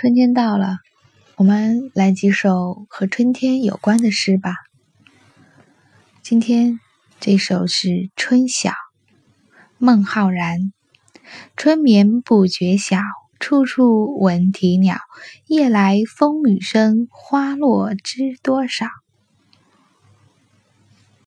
春天到了我们来几首和春天有关的诗吧。今天这首是春晓孟浩然。春眠不觉晓处处闻啼鸟。夜来风雨声花落知多少。